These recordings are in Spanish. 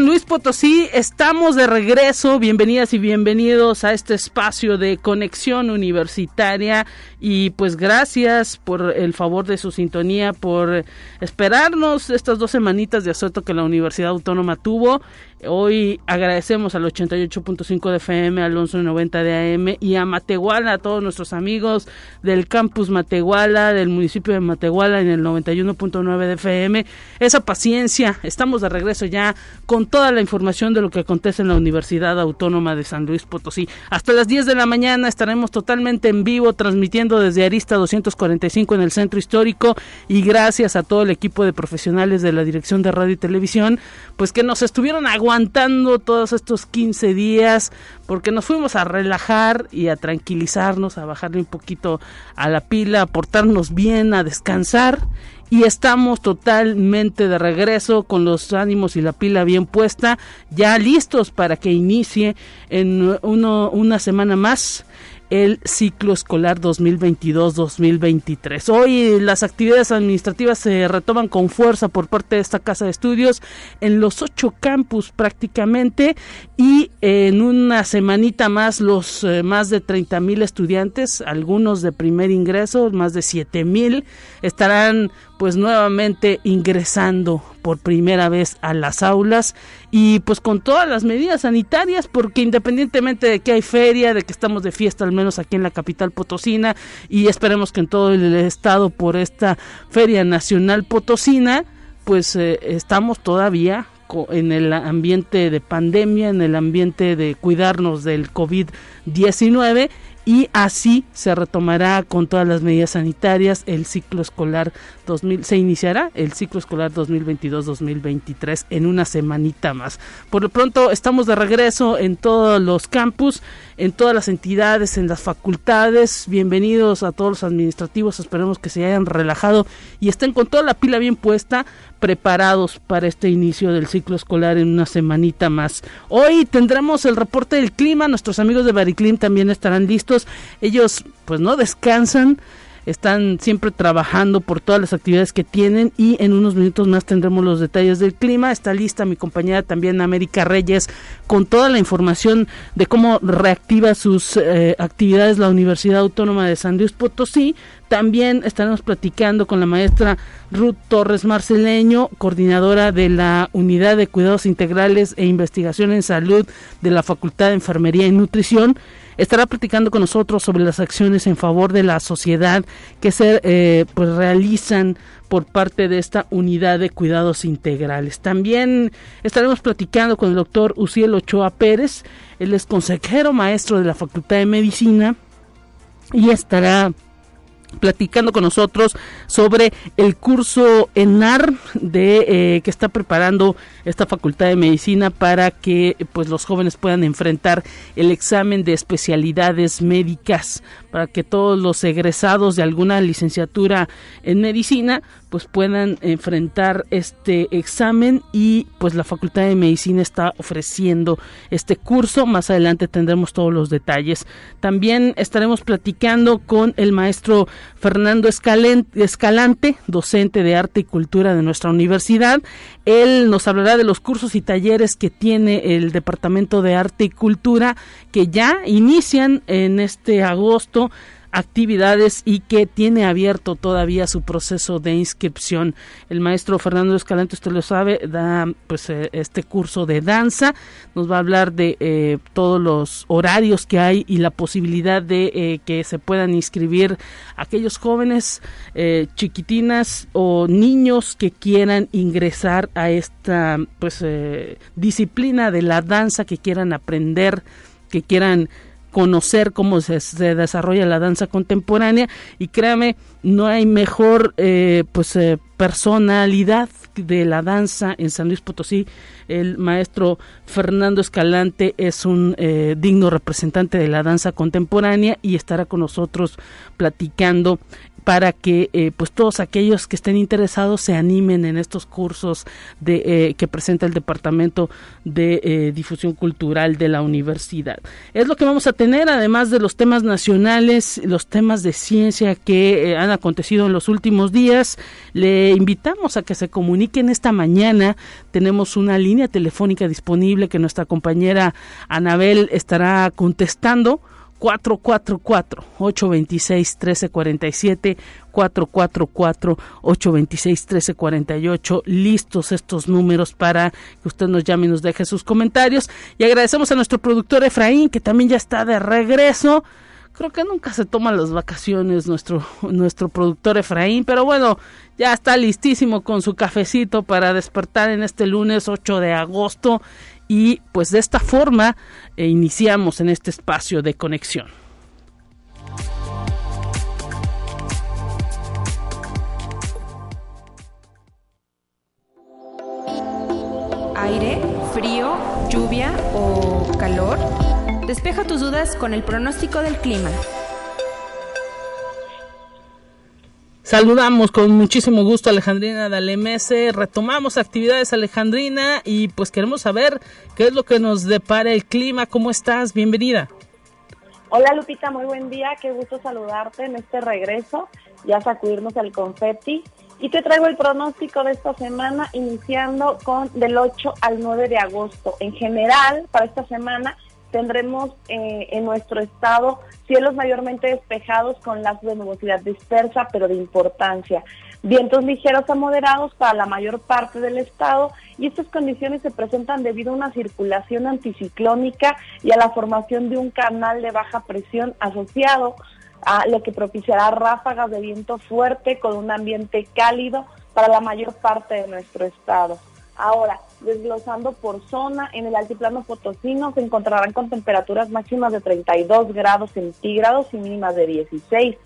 Luis Potosí, estamos de regreso. Bienvenidas y bienvenidos a este espacio de conexión universitaria. Y pues gracias por el favor de su sintonía, por esperarnos estas dos semanitas de asueto que la Universidad Autónoma tuvo. Hoy agradecemos al 88.5 de FM, al 11.90 de AM y a Matehuala, a todos nuestros amigos del campus Matehuala, del municipio de Matehuala en el 91.9 de FM. Esa paciencia, estamos de regreso ya con toda la información de lo que acontece en la Universidad Autónoma de San Luis Potosí. Hasta las 10 de la mañana estaremos totalmente en vivo transmitiendo desde Arista 245 en el centro histórico y gracias a todo el equipo de profesionales de la Dirección de Radio y Televisión, pues que nos estuvieron aguantando aguantando todos estos 15 días porque nos fuimos a relajar y a tranquilizarnos, a bajarle un poquito a la pila, a portarnos bien, a descansar y estamos totalmente de regreso con los ánimos y la pila bien puesta, ya listos para que inicie en uno, una semana más el ciclo escolar 2022-2023. Hoy las actividades administrativas se retoman con fuerza por parte de esta casa de estudios en los ocho campus prácticamente y en una semanita más los eh, más de 30 mil estudiantes, algunos de primer ingreso, más de 7 mil, estarán pues nuevamente ingresando por primera vez a las aulas y pues con todas las medidas sanitarias porque independientemente de que hay feria, de que estamos de fiesta al menos aquí en la capital potosina y esperemos que en todo el estado por esta feria nacional potosina pues eh, estamos todavía en el ambiente de pandemia, en el ambiente de cuidarnos del COVID-19 y así se retomará con todas las medidas sanitarias el ciclo escolar 2000 se iniciará el ciclo escolar 2022-2023 en una semanita más. Por lo pronto estamos de regreso en todos los campus, en todas las entidades, en las facultades. Bienvenidos a todos los administrativos, esperemos que se hayan relajado y estén con toda la pila bien puesta, preparados para este inicio del ciclo escolar en una semanita más. Hoy tendremos el reporte del clima, nuestros amigos de Bariclim también estarán listos. Ellos pues no descansan están siempre trabajando por todas las actividades que tienen y en unos minutos más tendremos los detalles del clima. Está lista mi compañera también América Reyes con toda la información de cómo reactiva sus eh, actividades la Universidad Autónoma de San Luis Potosí. También estaremos platicando con la maestra Ruth Torres Marceleño, coordinadora de la Unidad de Cuidados Integrales e Investigación en Salud de la Facultad de Enfermería y Nutrición estará platicando con nosotros sobre las acciones en favor de la sociedad que se eh, pues realizan por parte de esta unidad de cuidados integrales. También estaremos platicando con el doctor Uciel Ochoa Pérez, él es consejero maestro de la Facultad de Medicina y estará platicando con nosotros sobre el curso ENAR de eh, que está preparando esta Facultad de Medicina para que pues los jóvenes puedan enfrentar el examen de especialidades médicas para que todos los egresados de alguna licenciatura en medicina pues puedan enfrentar este examen y pues la Facultad de Medicina está ofreciendo este curso. Más adelante tendremos todos los detalles. También estaremos platicando con el maestro Fernando Escalante, docente de arte y cultura de nuestra universidad. Él nos hablará de los cursos y talleres que tiene el Departamento de Arte y Cultura que ya inician en este agosto actividades y que tiene abierto todavía su proceso de inscripción. El maestro Fernando Escalante, usted lo sabe, da pues eh, este curso de danza, nos va a hablar de eh, todos los horarios que hay y la posibilidad de eh, que se puedan inscribir aquellos jóvenes chiquitinas o niños que quieran ingresar a esta pues disciplina de la danza, que quieran aprender, que quieran conocer cómo se, desarrolla la danza contemporánea y créame no hay mejor eh, pues eh, personalidad de la danza en San Luis Potosí. El maestro Fernando Escalante es un eh, digno representante de la danza contemporánea y estará con nosotros platicando para que eh, pues todos aquellos que estén interesados se animen en estos cursos de eh, que presenta el departamento de eh, difusión cultural de la universidad. Es lo que vamos a tener además de los temas nacionales los temas de ciencia que han acontecido en los últimos días le invitamos a que se comuniquen. Esta mañana tenemos una línea telefónica disponible que nuestra compañera Anabel estará contestando 444-826-1347, 444-826-1348. Listos estos números para que usted nos llame y nos deje sus comentarios. Y agradecemos a nuestro productor Efraín, que también ya está de regreso. Creo que nunca se toma las vacaciones nuestro, nuestro productor Efraín, pero bueno, ya está listísimo con su cafecito para despertar en este lunes 8 de agosto y pues de esta forma eh, iniciamos en este espacio de conexión. Aire, frío, lluvia o calor. Despeja tus dudas con el pronóstico del clima. Saludamos con muchísimo gusto a Alejandrina Dalemese, retomamos actividades Alejandrina y pues queremos saber qué es lo que nos depara el clima, ¿cómo estás? Bienvenida. Hola Lupita, muy buen día, qué gusto saludarte en este regreso, ya sacudirnos el confeti y te traigo el pronóstico de esta semana iniciando con del 8 al 9 de agosto. En general, para esta semana tendremos eh, en nuestro estado cielos mayormente despejados con lazos de nubosidad dispersa, pero de importancia. Vientos ligeros a moderados para la mayor parte del estado y estas condiciones se presentan debido a una circulación anticiclónica y a la formación de un canal de baja presión asociado a lo que propiciará ráfagas de viento fuerte con un ambiente cálido para la mayor parte de nuestro estado. Ahora, desglosando por zona, en el altiplano potosino se encontrarán con temperaturas máximas de 32 grados centígrados y mínimas de 16.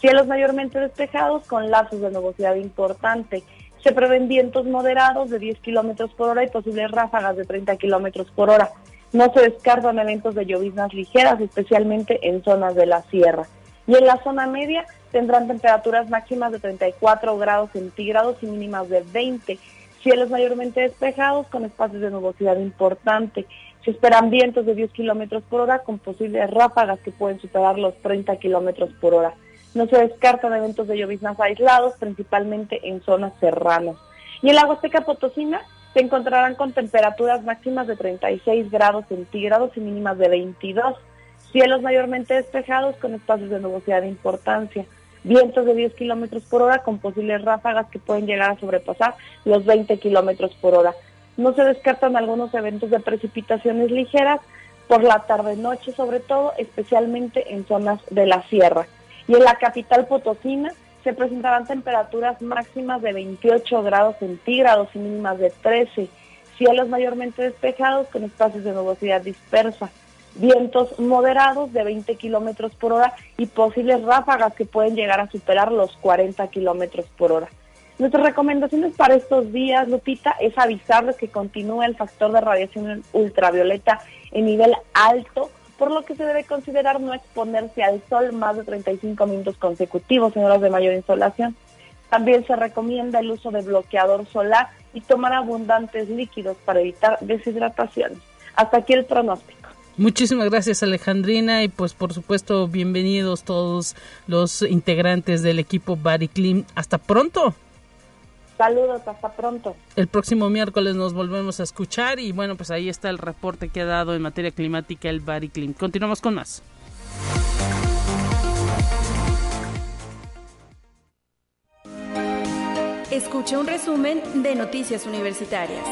Cielos mayormente despejados con lazos de nubosidad importante. Se prevén vientos moderados de 10 kilómetros por hora y posibles ráfagas de 30 kilómetros por hora. No se descartan eventos de lloviznas ligeras, especialmente en zonas de la sierra. Y en la zona media tendrán temperaturas máximas de 34 grados centígrados y mínimas de 20 Cielos mayormente despejados con espacios de nubosidad importante. Se esperan vientos de 10 kilómetros por hora con posibles ráfagas que pueden superar los 30 kilómetros por hora. No se descartan eventos de lloviznas aislados, principalmente en zonas serranas. Y en la Huasteca Potosina se encontrarán con temperaturas máximas de 36 grados centígrados y mínimas de 22. Cielos mayormente despejados con espacios de nubosidad de importancia vientos de 10 kilómetros por hora con posibles ráfagas que pueden llegar a sobrepasar los 20 kilómetros por hora. No se descartan algunos eventos de precipitaciones ligeras por la tarde-noche, sobre todo, especialmente en zonas de la sierra. Y en la capital potosina se presentarán temperaturas máximas de 28 grados centígrados y mínimas de 13, cielos mayormente despejados con espacios de nubosidad dispersa vientos moderados de 20 kilómetros por hora y posibles ráfagas que pueden llegar a superar los 40 kilómetros por hora. Nuestras recomendaciones para estos días, Lupita, es avisarles que continúa el factor de radiación ultravioleta en nivel alto, por lo que se debe considerar no exponerse al sol más de 35 minutos consecutivos en horas de mayor insolación. También se recomienda el uso de bloqueador solar y tomar abundantes líquidos para evitar deshidrataciones. Hasta aquí el pronóstico. Muchísimas gracias Alejandrina y pues por supuesto bienvenidos todos los integrantes del equipo Body Clean. Hasta pronto. Saludos, hasta pronto. El próximo miércoles nos volvemos a escuchar y bueno, pues ahí está el reporte que ha dado en materia climática el Clean. Continuamos con más. Escucha un resumen de Noticias Universitarias.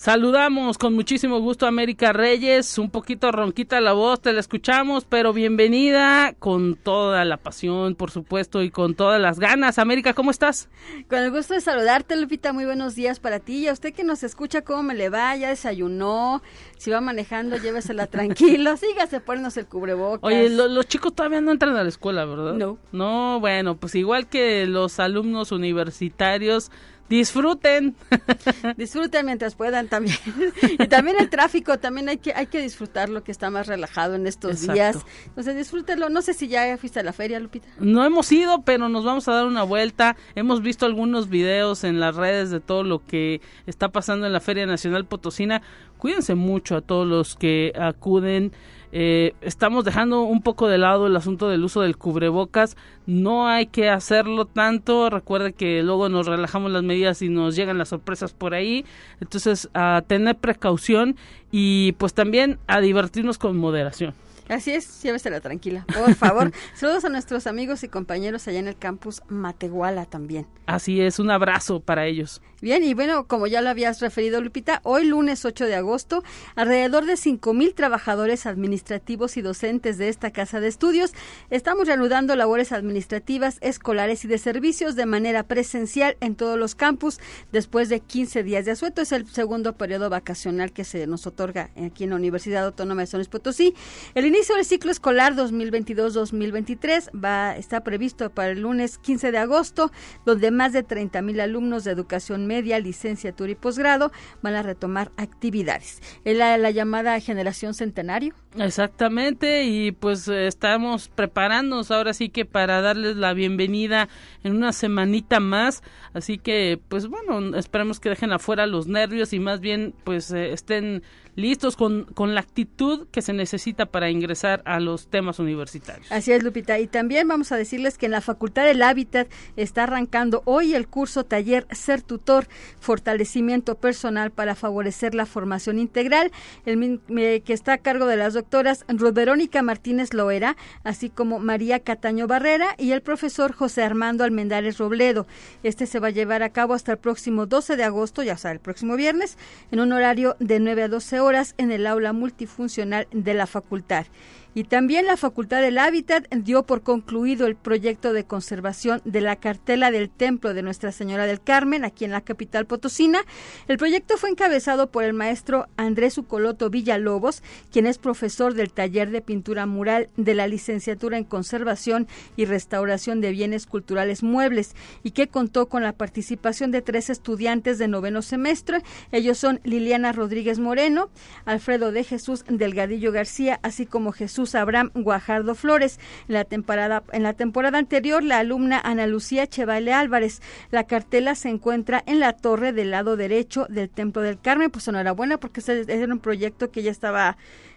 Saludamos con muchísimo gusto a América Reyes, un poquito ronquita la voz, te la escuchamos, pero bienvenida con toda la pasión, por supuesto, y con todas las ganas. América, ¿cómo estás? Con el gusto de saludarte, Lupita, muy buenos días para ti y a usted que nos escucha, ¿cómo me le va? ¿Ya desayunó? Si va manejando, llévesela tranquilo, sígase, ponnos el cubrebocas. Oye, los chicos todavía no entran a la escuela, ¿verdad? No. No, bueno, pues igual que los alumnos universitarios disfruten. disfruten mientras puedan también. y también el tráfico, también hay que hay que disfrutarlo que está más relajado en estos días. Entonces disfrútenlo. No sé si ya fuiste a la feria, Lupita. No hemos ido, pero nos vamos a dar una vuelta. Hemos visto algunos videos en las redes de todo lo que está pasando en la Feria Nacional Potosina. Cuídense mucho a todos los que acuden. Eh, estamos dejando un poco de lado el asunto del uso del cubrebocas. No hay que hacerlo tanto. Recuerde que luego nos relajamos las medidas y nos llegan las sorpresas por ahí. Entonces, a tener precaución y pues también a divertirnos con moderación. Así es, llévesela tranquila, por favor. Saludos a nuestros amigos y compañeros allá en el campus Matehuala también. Así es, un abrazo para ellos. Bien, y bueno, como ya lo habías referido, Lupita, hoy lunes 8 de agosto, alrededor de mil trabajadores administrativos y docentes de esta casa de estudios estamos reanudando labores administrativas, escolares y de servicios de manera presencial en todos los campus después de 15 días de asueto. Es el segundo periodo vacacional que se nos otorga aquí en la Universidad Autónoma de San Luis Potosí. El inicio del ciclo escolar 2022-2023 va está previsto para el lunes 15 de agosto, donde más de 30 mil alumnos de educación media, licenciatura y posgrado van a retomar actividades. Es la, la llamada generación centenario. Exactamente, y pues eh, estamos preparándonos ahora sí que para darles la bienvenida en una semanita más, así que pues bueno, esperemos que dejen afuera los nervios y más bien pues eh, estén listos con, con la actitud que se necesita para ingresar a los temas universitarios. Así es, Lupita. Y también vamos a decirles que en la Facultad del Hábitat está arrancando hoy el curso taller Ser Tutor, Fortalecimiento Personal para favorecer la formación integral, el que está a cargo de las doctoras Ruth Verónica Martínez Loera, así como María Cataño Barrera y el profesor José Armando Almendares Robledo. Este se va a llevar a cabo hasta el próximo 12 de agosto, ya sea el próximo viernes, en un horario de 9 a 12 horas en el aula multifuncional de la facultad. Y también la Facultad del Hábitat dio por concluido el proyecto de conservación de la cartela del Templo de Nuestra Señora del Carmen, aquí en la capital potosina. El proyecto fue encabezado por el maestro Andrés Ucoloto Villalobos, quien es profesor del taller de pintura mural de la licenciatura en conservación y restauración de bienes culturales muebles, y que contó con la participación de tres estudiantes de noveno semestre. Ellos son Liliana Rodríguez Moreno, Alfredo de Jesús Delgadillo García, así como Jesús Abraham Guajardo Flores. En la temporada, en la temporada anterior, la alumna Ana Lucía Chevale Álvarez. La cartela se encuentra en la torre del lado derecho del Templo del Carmen. Pues enhorabuena porque ese era un proyecto que ya estaba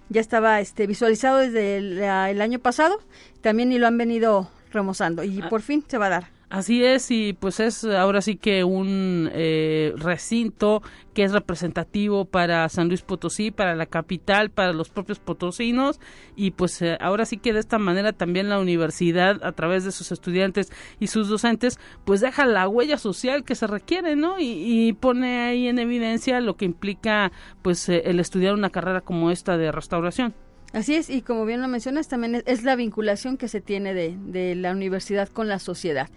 ya estaba este visualizado desde el, el año pasado también y lo han venido remozando y ah. por fin se va a dar. Así es, y pues es ahora sí que un eh, recinto que es representativo para San Luis Potosí, para la capital, para los propios potosinos, y pues eh, ahora sí que de esta manera también la universidad, a través de sus estudiantes y sus docentes, pues deja la huella social que se requiere, ¿no? Y, pone ahí en evidencia lo que implica pues eh, el estudiar una carrera como esta de restauración. Así es, y como bien lo mencionas, también es, la vinculación que se tiene de, de, la universidad con la sociedad,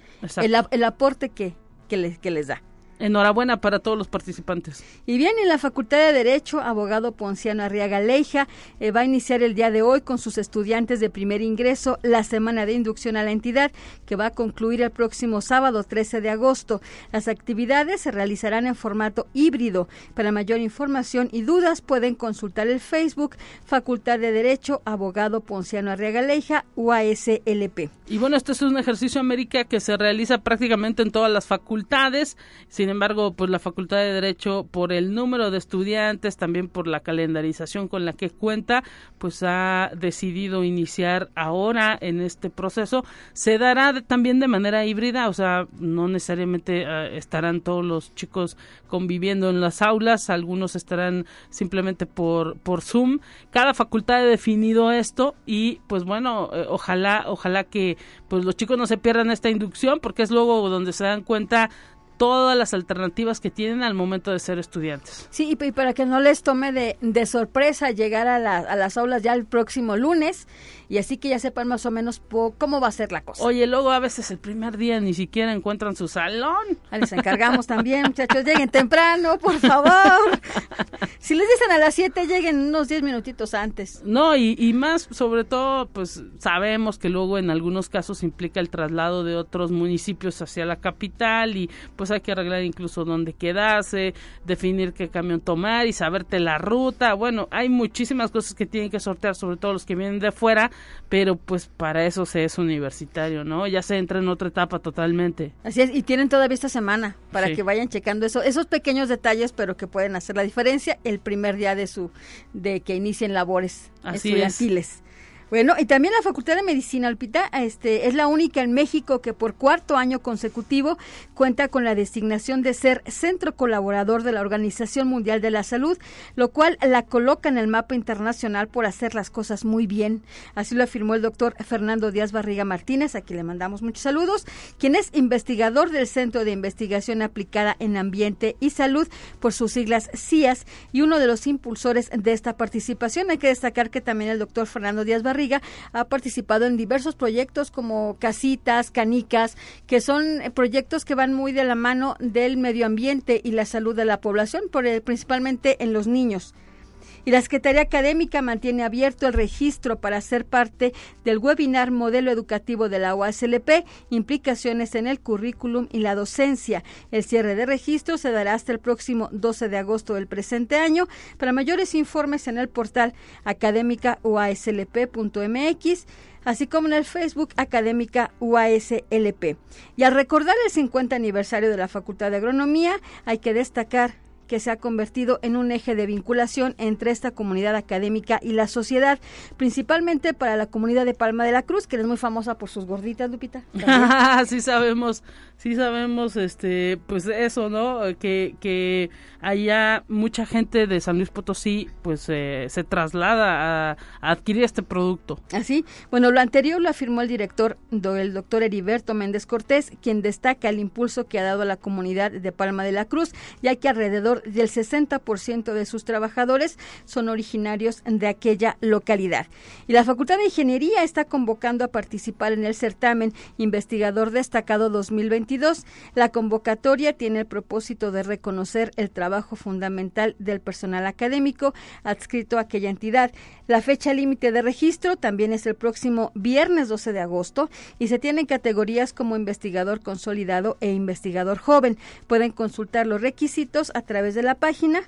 el, el, aporte que, que, que les da. Enhorabuena para todos los participantes. Y bien, en la Facultad de Derecho, abogado Ponciano Arriaga Leija eh, va a iniciar el día de hoy con sus estudiantes de primer ingreso la semana de inducción a la entidad, que va a concluir el próximo sábado 13 de agosto. Las actividades se realizarán en formato híbrido. Para mayor información y dudas pueden consultar el Facebook Facultad de Derecho, abogado Ponciano Arriaga Leija, UASLP. Y bueno, este es un ejercicio América que se realiza prácticamente en todas las facultades. Sin embargo, pues la Facultad de Derecho, por el número de estudiantes, también por la calendarización con la que cuenta, pues ha decidido iniciar ahora en este proceso. Se dará también de manera híbrida, o sea, no necesariamente eh, estarán todos los chicos conviviendo en las aulas, algunos estarán simplemente por, por Zoom. Cada facultad ha definido esto y pues bueno, eh, ojalá, ojalá que pues los chicos no se pierdan esta inducción porque es luego donde se dan cuenta todas las alternativas que tienen al momento de ser estudiantes. Sí, y, para que no les tome de, de sorpresa llegar a, a, las aulas ya el próximo lunes y así que ya sepan más o menos cómo va a ser la cosa. Oye, luego a veces el primer día ni siquiera encuentran su salón. Ahí les encargamos también, muchachos, lleguen temprano, por favor. si les dicen a las 7, lleguen unos 10 minutitos antes. No, y, y más, sobre todo, pues sabemos que luego en algunos casos implica el traslado de otros municipios hacia la capital y pues pues hay que arreglar incluso dónde quedarse, definir qué camión tomar y saberte la ruta. Bueno, hay muchísimas cosas que tienen que sortear, sobre todo los que vienen de fuera, pero pues para eso se es universitario, ¿no? Ya se entra en otra etapa totalmente. Así es, y tienen todavía esta semana para que vayan checando eso, esos pequeños detalles, pero que pueden hacer la diferencia el primer día de su de que inicien labores estudiantiles. Bueno, y también la Facultad de Medicina Alpita este, es la única en México que por cuarto año consecutivo cuenta con la designación de ser centro colaborador de la Organización Mundial de la Salud, lo cual la coloca en el mapa internacional por hacer las cosas muy bien. Así lo afirmó el doctor Fernando Díaz Barriga Martínez, a quien le mandamos muchos saludos, quien es investigador del Centro de Investigación Aplicada en Ambiente y Salud, por sus siglas CIAS, y uno de los impulsores de esta participación. Hay que destacar que también el doctor Fernando Díaz Barriga ha participado en diversos proyectos como Casitas, Canicas, que son proyectos que van muy de la mano del medio ambiente y la salud de la población, eh, principalmente en los niños y la Secretaría Académica mantiene abierto el registro para ser parte del webinar Modelo Educativo de la UASLP, implicaciones en el currículum y la docencia. El cierre de registro se dará hasta el próximo 12 de agosto del presente año. Para mayores informes en el portal académica uaslp.mx así como en el Facebook Académica UASLP. Y al recordar el 50 aniversario de la Facultad de Agronomía, hay que destacar que se ha convertido en un eje de vinculación entre esta comunidad académica y la sociedad, principalmente para la comunidad de Palma de la Cruz, que es muy famosa por sus gorditas, Lupita. sí sabemos, sí sabemos, este, pues eso, ¿no? Que, que allá mucha gente de San Luis Potosí, pues eh, se traslada a, adquirir este producto. Así, bueno, lo anterior lo afirmó el director, el doctor Heriberto Méndez Cortés, quien destaca el impulso que ha dado a la comunidad de Palma de la Cruz, ya que alrededor del 60% de sus trabajadores son originarios de aquella localidad. Y la Facultad de Ingeniería está convocando a participar en el certamen Investigador Destacado 2022. La convocatoria tiene el propósito de reconocer el trabajo fundamental del personal académico adscrito a aquella entidad. La fecha límite de registro también es el próximo viernes 12 de agosto y se tienen categorías como investigador consolidado e investigador joven. Pueden consultar los requisitos a través de la página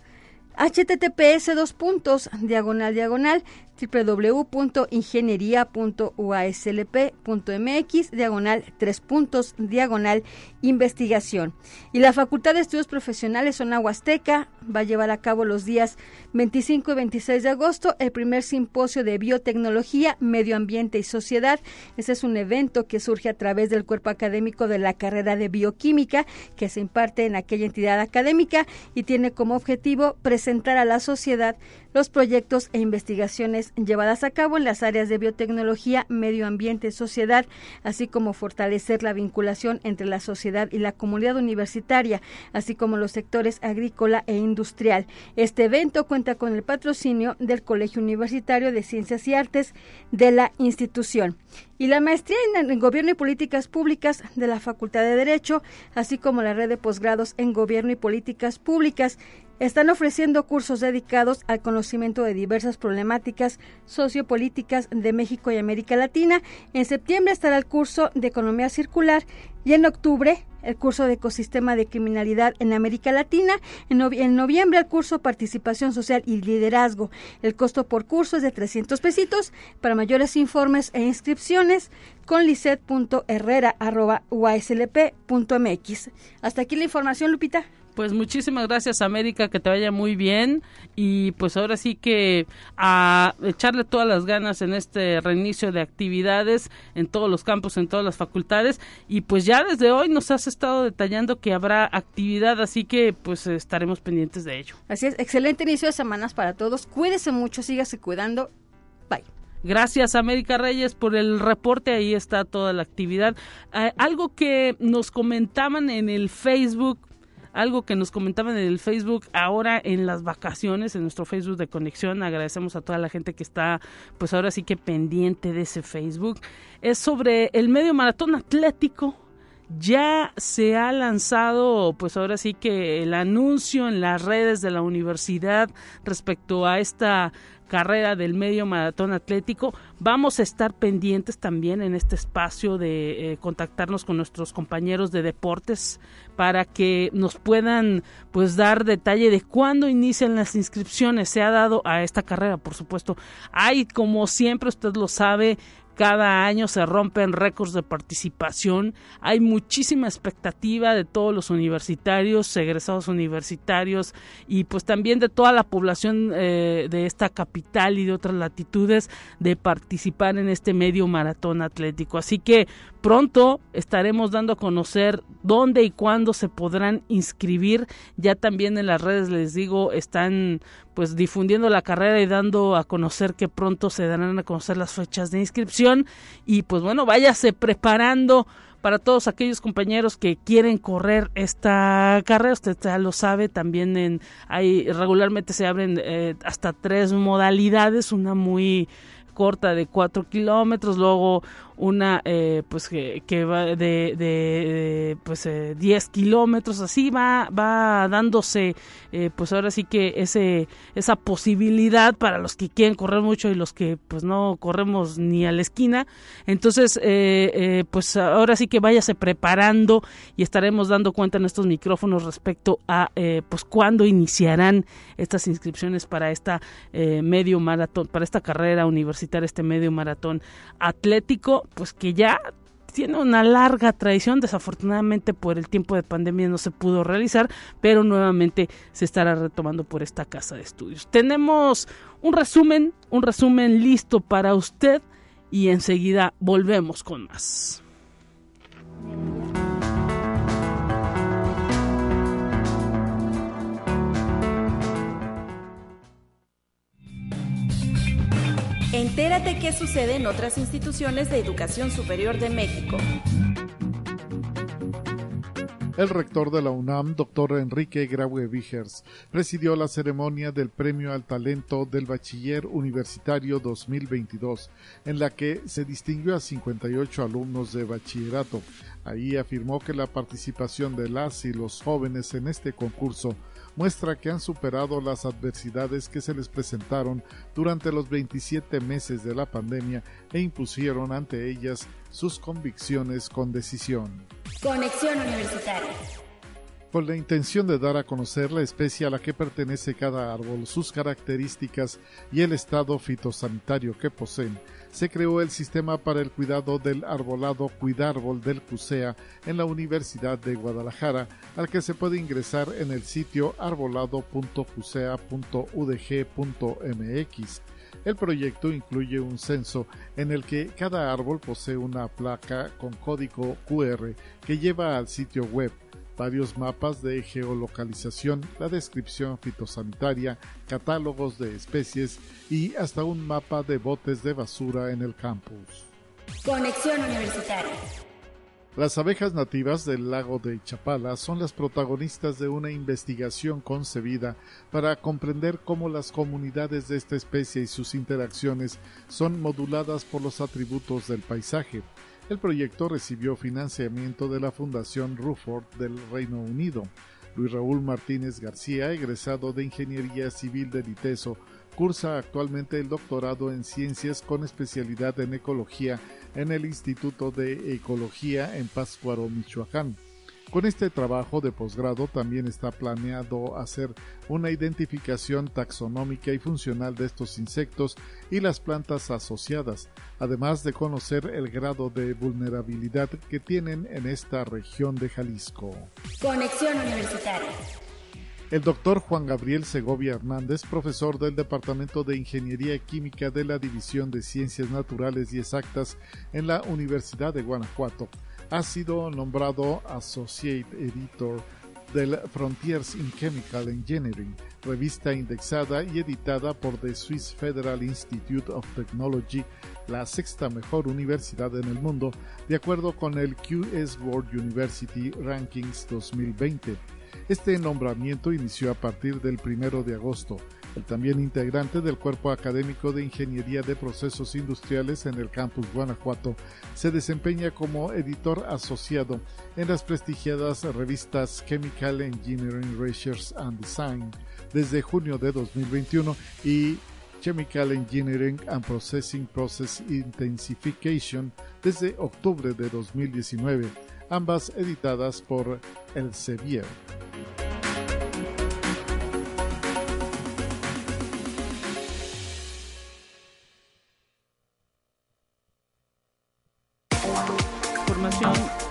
https dos puntos diagonal diagonal www.ingeniería.uaslp.mx diagonal tres puntos diagonal investigación. Y la Facultad de Estudios Profesionales Zona Huasteca va a llevar a cabo los días 25 y 26 de agosto el primer simposio de biotecnología, medio ambiente y sociedad. Ese es un evento que surge a través del cuerpo académico de la carrera de bioquímica que se imparte en aquella entidad académica y tiene como objetivo presentar a la sociedad los proyectos e investigaciones llevadas a cabo en las áreas de biotecnología, medio ambiente, sociedad, así como fortalecer la vinculación entre la sociedad y la comunidad universitaria, así como los sectores agrícola e industrial. Este evento cuenta con el patrocinio del Colegio Universitario de Ciencias y Artes de la institución y la maestría en, Gobierno y Políticas Públicas de la Facultad de Derecho, así como la red de posgrados en Gobierno y Políticas Públicas. Están ofreciendo cursos dedicados al conocimiento de diversas problemáticas sociopolíticas de México y América Latina. En septiembre estará el curso de Economía Circular y en octubre el curso de Ecosistema de Criminalidad en América Latina. En, noviembre el curso Participación Social y Liderazgo. El costo por curso es de 300 pesitos. Para mayores informes e inscripciones con lisset.herrera.uaslp.mx. Hasta aquí la información, Lupita. Pues muchísimas gracias América, que te vaya muy bien y pues ahora sí que a echarle todas las ganas en este reinicio de actividades en todos los campos, en todas las facultades y pues ya desde hoy nos has estado detallando que habrá actividad, así que pues estaremos pendientes de ello. Así es, excelente inicio de semanas para todos, cuídese mucho, sígase cuidando, bye. Gracias América Reyes por el reporte, ahí está toda la actividad. Eh, algo que nos comentaban en el Facebook algo que nos comentaban en el Facebook ahora en las vacaciones, en nuestro Facebook de conexión. Agradecemos a toda la gente que está, pues ahora sí que pendiente de ese Facebook. Es sobre el medio maratón atlético. Ya se ha lanzado, pues ahora sí que el anuncio en las redes de la universidad respecto a esta carrera del medio maratón atlético. Vamos a estar pendientes también en este espacio de eh, contactarnos con nuestros compañeros de deportes para que nos puedan pues dar detalle de cuándo inician las inscripciones. Se ha dado a esta carrera, por supuesto. Hay, como siempre, usted lo sabe, cada año se rompen récords de participación. Hay muchísima expectativa de todos los universitarios, egresados universitarios y pues también de toda la población eh, de esta capital y de otras latitudes de participar en este medio maratón atlético. Así que pronto estaremos dando a conocer dónde y cuándo se podrán inscribir. Ya también en las redes les digo están pues difundiendo la carrera y dando a conocer que pronto se darán a conocer las fechas de inscripción. Y pues bueno, váyase preparando para todos aquellos compañeros que quieren correr esta carrera, usted ya lo sabe, también en, hay regularmente se abren eh, hasta tres modalidades, una muy corta de cuatro kilómetros, luego una eh, pues que, va de, de, pues 10 eh, kilómetros así va va dándose eh, pues ahora sí que ese esa posibilidad para los que quieren correr mucho y los que pues no corremos ni a la esquina. Entonces pues ahora sí que váyase preparando y estaremos dando cuenta en estos micrófonos respecto a pues cuándo iniciarán estas inscripciones para esta medio maratón para esta carrera universitaria este medio maratón atlético pues que ya tiene una larga tradición, desafortunadamente por el tiempo de pandemia no se pudo realizar, pero nuevamente se estará retomando por esta casa de estudios. Tenemos un resumen, un resumen listo para usted y enseguida volvemos con más. Entérate qué sucede en otras instituciones de educación superior de México. El rector de la UNAM, doctor Enrique Graue Vigers, presidió la ceremonia del Premio al Talento del Bachiller Universitario 2022, en la que se distinguió a 58 alumnos de bachillerato. Ahí afirmó que la participación de las y los jóvenes en este concurso muestra que han superado las adversidades que se les presentaron durante los 27 meses de la pandemia e impusieron ante ellas sus convicciones con decisión. Conexión Universitaria con la intención de dar a conocer la especie a la que pertenece cada árbol, sus características y el estado fitosanitario que poseen, se creó el sistema para el cuidado del arbolado Cuidárbol del CUSEA en la Universidad de Guadalajara, al que se puede ingresar en el sitio arbolado.cusea.udg.mx. El proyecto incluye un censo en el que cada árbol posee una placa con código QR que lleva al sitio web varios mapas de geolocalización, la descripción fitosanitaria, catálogos de especies y hasta un mapa de botes de basura en el campus. Conexión Universitaria. Las abejas nativas del lago de Chapala son las protagonistas de una investigación concebida para comprender cómo las comunidades de esta especie y sus interacciones son moduladas por los atributos del paisaje, el proyecto recibió financiamiento de la Fundación Ruford del Reino Unido. Luis Raúl Martínez García, egresado de Ingeniería Civil del ITESO, cursa actualmente el doctorado en Ciencias con especialidad en Ecología en el Instituto de Ecología en Pátzcuaro, Michoacán. Con este trabajo de posgrado también está planeado hacer una identificación taxonómica y funcional de estos insectos y las plantas asociadas, además de conocer el grado de vulnerabilidad que tienen en esta región de Jalisco. Conexión Universitaria. El doctor Juan Gabriel Segovia Hernández, profesor del Departamento de Ingeniería Química de la División de Ciencias Naturales y Exactas en la Universidad de Guanajuato, ha sido nombrado Associate Editor del Frontiers in Chemical Engineering, revista indexada y editada por The Swiss Federal Institute of Technology, la sexta mejor universidad en el mundo, de acuerdo con el QS World University Rankings 2020. Este nombramiento inició a partir del 1 de agosto también integrante del Cuerpo Académico de Ingeniería de Procesos Industriales en el campus Guanajuato, se desempeña como editor asociado en las prestigiadas revistas Chemical Engineering Research and Design desde junio de 2021 y Chemical Engineering and Processing Process Intensification desde octubre de 2019, ambas editadas por Elsevier.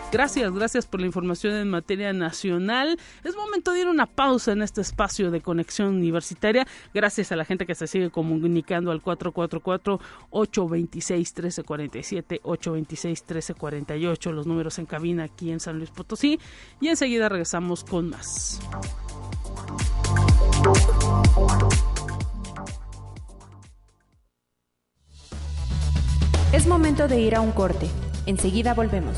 Gracias, gracias por la información en materia nacional. Es momento de ir a una pausa en este espacio de conexión universitaria. Gracias a la gente que se sigue comunicando al 444-826-1347, 826-1348, los números en cabina aquí en San Luis Potosí. Y enseguida regresamos con más. Es momento de ir a un corte. Enseguida volvemos.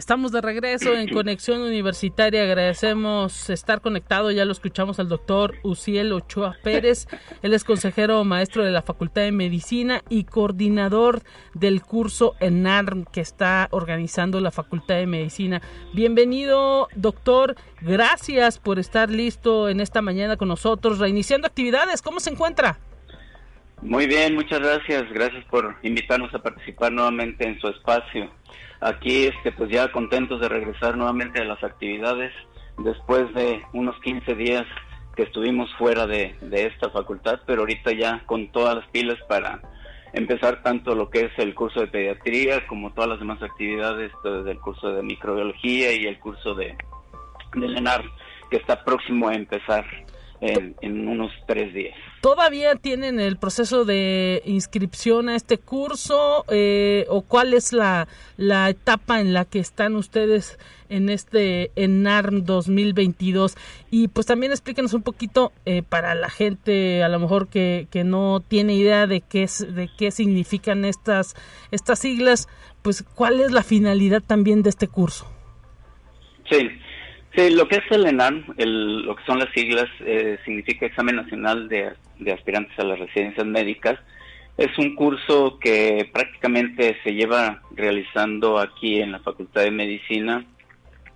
Estamos de regreso en Conexión Universitaria. Agradecemos estar conectado. Ya lo escuchamos al doctor Uciel Ochoa Pérez. Él es consejero maestro de la Facultad de Medicina y coordinador del curso ENARM que está organizando la Facultad de Medicina. Bienvenido, doctor. Gracias por estar listo en esta mañana con nosotros, reiniciando actividades. ¿Cómo se encuentra? Muy bien, muchas gracias. Gracias por invitarnos a participar nuevamente en su espacio aquí este pues ya contentos de regresar nuevamente a las actividades después de unos 15 días que estuvimos fuera de, esta facultad, pero ahorita ya con todas las pilas para empezar tanto lo que es el curso de pediatría como todas las demás actividades desde el curso de microbiología y el curso de, de LENAR que está próximo a empezar en, unos tres días. ¿Todavía tienen el proceso de inscripción a este curso eh, o cuál es la, la etapa en la que están ustedes en este ENARM 2022? Y pues también explíquenos un poquito eh, para la gente a lo mejor que, que no tiene idea de qué, es, de qué significan estas, estas siglas, pues cuál es la finalidad también de este curso. Sí, Sí, lo que es el ENAM, lo que son las siglas, eh, significa Examen Nacional de, Aspirantes a las Residencias Médicas. Es un curso que prácticamente se lleva realizando aquí en la Facultad de Medicina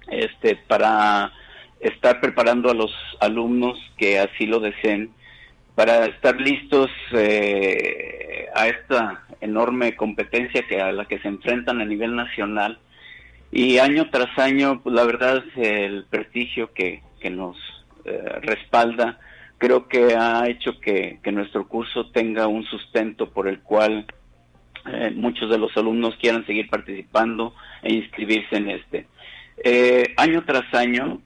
este, para estar preparando a los alumnos que así lo deseen para estar listos eh, a esta enorme competencia que a la que se enfrentan a nivel nacional y año tras año, pues la verdad, el prestigio que, que nos eh, respalda, creo que ha hecho que, nuestro curso tenga un sustento por el cual eh, muchos de los alumnos quieran seguir participando e inscribirse en este. Eh, año tras año,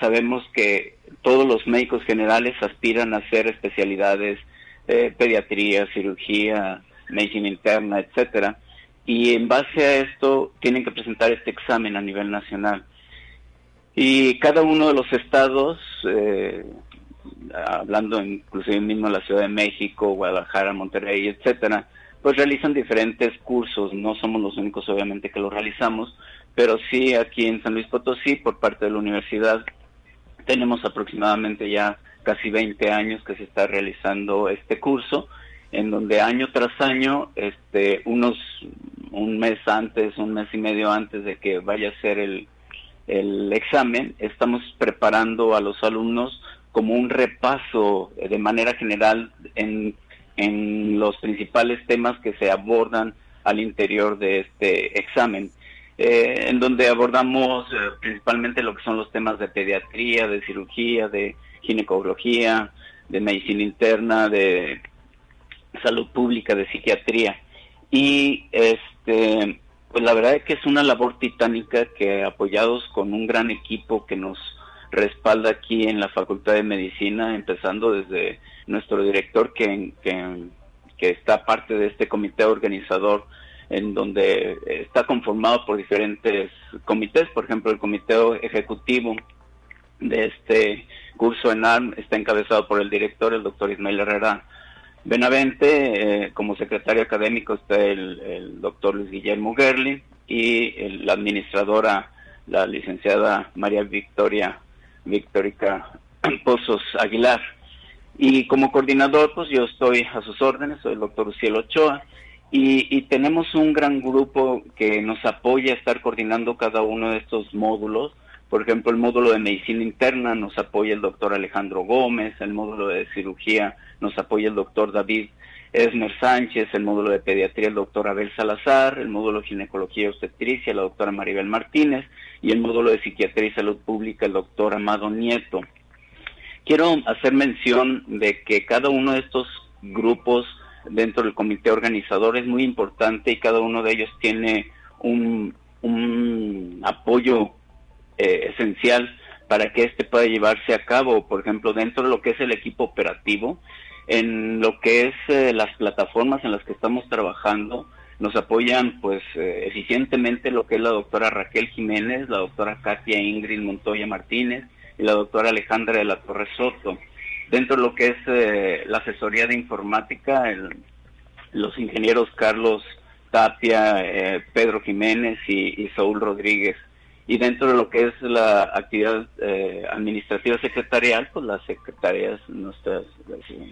sabemos que todos los médicos generales aspiran a hacer especialidades, pediatría, cirugía, medicina interna, etcétera y en base a esto tienen que presentar este examen a nivel nacional. Y cada uno de los estados, eh, hablando inclusive mismo la Ciudad de México, Guadalajara, Monterrey, etcétera, pues realizan diferentes cursos. No somos los únicos, obviamente, que lo realizamos, pero sí aquí en San Luis Potosí, por parte de la universidad, tenemos aproximadamente ya casi 20 años que se está realizando este curso en donde año tras año, este, unos un mes antes, un mes y medio antes de que vaya a ser el, el examen, estamos preparando a los alumnos como un repaso de manera general en, en los principales temas que se abordan al interior de este examen. Eh, en donde abordamos eh, principalmente lo que son los temas de pediatría, de cirugía, de ginecología, de medicina interna, de salud pública, de psiquiatría. Y este, pues la verdad es que es una labor titánica que apoyados con un gran equipo que nos respalda aquí en la Facultad de Medicina, empezando desde nuestro director que, que, que está parte de este comité organizador en donde está conformado por diferentes comités, por ejemplo el comité ejecutivo de este curso en ARM está encabezado por el director, el doctor Ismael Herrera Benavente, eh, como secretario académico está el, doctor Luis Guillermo Gerli y la administradora, la licenciada María Victoria Victórica Pozos Aguilar. Y como coordinador, pues yo estoy a sus órdenes, soy el doctor Uciel Ochoa, y, tenemos un gran grupo que nos apoya a estar coordinando cada uno de estos módulos. Por ejemplo, el módulo de medicina interna nos apoya el doctor Alejandro Gómez, el módulo de cirugía nos apoya el doctor David Esmer Sánchez, el módulo de pediatría el doctor Abel Salazar, el módulo de ginecología y obstetricia la doctora Maribel Martínez y el módulo de psiquiatría y salud pública el doctor Amado Nieto. Quiero hacer mención de que cada uno de estos grupos dentro del comité organizador es muy importante y cada uno de ellos tiene un, un apoyo eh, esencial para que este pueda llevarse a cabo. Por ejemplo, dentro de lo que es el equipo operativo, en lo que es eh, las plataformas en las que estamos trabajando, nos apoyan pues eh, eficientemente lo que es la doctora Raquel Jiménez, la doctora Katia Ingrid Montoya Martínez y la doctora Alejandra de la Torre Soto. Dentro de lo que es la asesoría de informática, los ingenieros Carlos Tapia, Pedro Jiménez y, Saúl Rodríguez. Y dentro de lo que es la actividad eh, administrativa secretarial, pues las secretarias, nuestras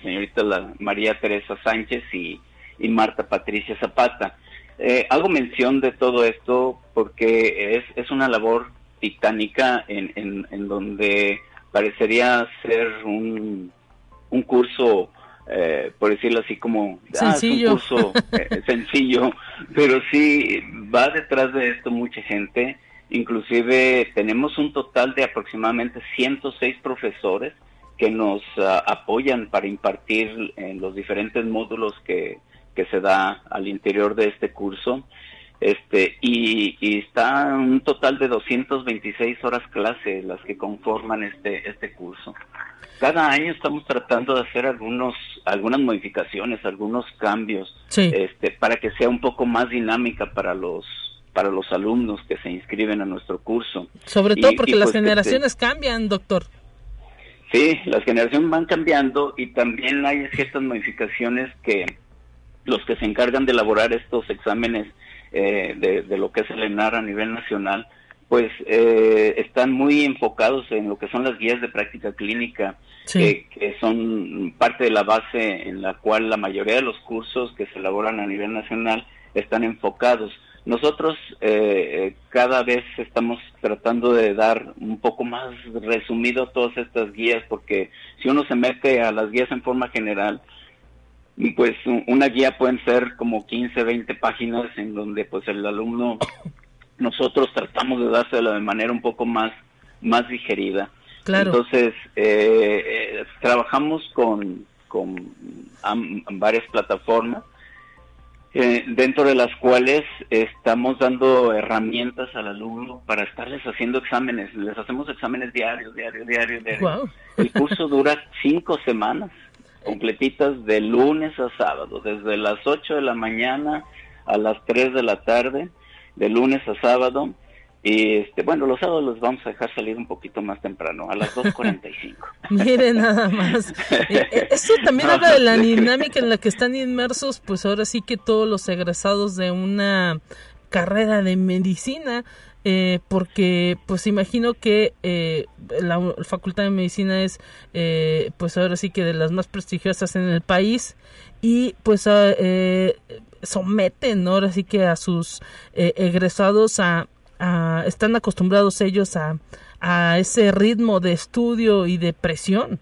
señoritas la María Teresa Sánchez y, Marta Patricia Zapata. hago mención de todo esto porque es, es una labor titánica en, en, en donde parecería ser un, un curso, eh, por decirlo así, como sencillo. Ah, un curso eh, sencillo, pero sí va detrás de esto mucha gente. Inclusive tenemos un total de aproximadamente 106 profesores que nos ah, apoyan para impartir en los diferentes módulos que, que se da al interior de este curso este y, y, está un total de 226 horas clase las que conforman este este curso. Cada año estamos tratando de hacer algunos algunas modificaciones, algunos cambios, este para que sea un poco más dinámica para los para los alumnos que se inscriben a nuestro curso. Sobre todo porque las pues generaciones cambian, doctor. Sí, las generaciones van cambiando y también hay ciertas modificaciones que los que se encargan de elaborar estos exámenes eh, de, lo que es el ENAR a nivel nacional, pues eh, están muy enfocados en lo que son las guías de práctica clínica, que son parte de la base en la cual la mayoría de los cursos que se elaboran a nivel nacional están enfocados. Nosotros eh, cada vez estamos tratando de dar un poco más resumido todas estas guías, porque si uno se mete a las guías en forma general, pues una guía pueden ser como 15, 20 páginas en donde pues el alumno, nosotros tratamos de dárselo de manera un poco más, más digerida. Claro. Entonces, eh, eh, trabajamos con, con varias plataformas, eh, dentro de las cuales estamos dando herramientas al alumno para estarles haciendo exámenes. Les hacemos exámenes diarios, diarios, diarios, diarios. El curso dura cinco semanas completitas de lunes a sábado, desde las 8 de la mañana a las 3 de la tarde, de lunes a sábado. Y este, bueno, los sábados los vamos a dejar salir un poquito más temprano, a las 2.45. Mire nada más. Eh, eh, esto también habla de la dinámica en la que están inmersos, pues ahora sí que todos los egresados de una carrera de medicina, eh, porque pues imagino que eh, la Facultad de Medicina es eh, pues ahora sí que de las más prestigiosas en el país y pues ah, someten ahora sí que a sus egresados a, están acostumbrados ellos a, a ese ritmo de estudio y de presión.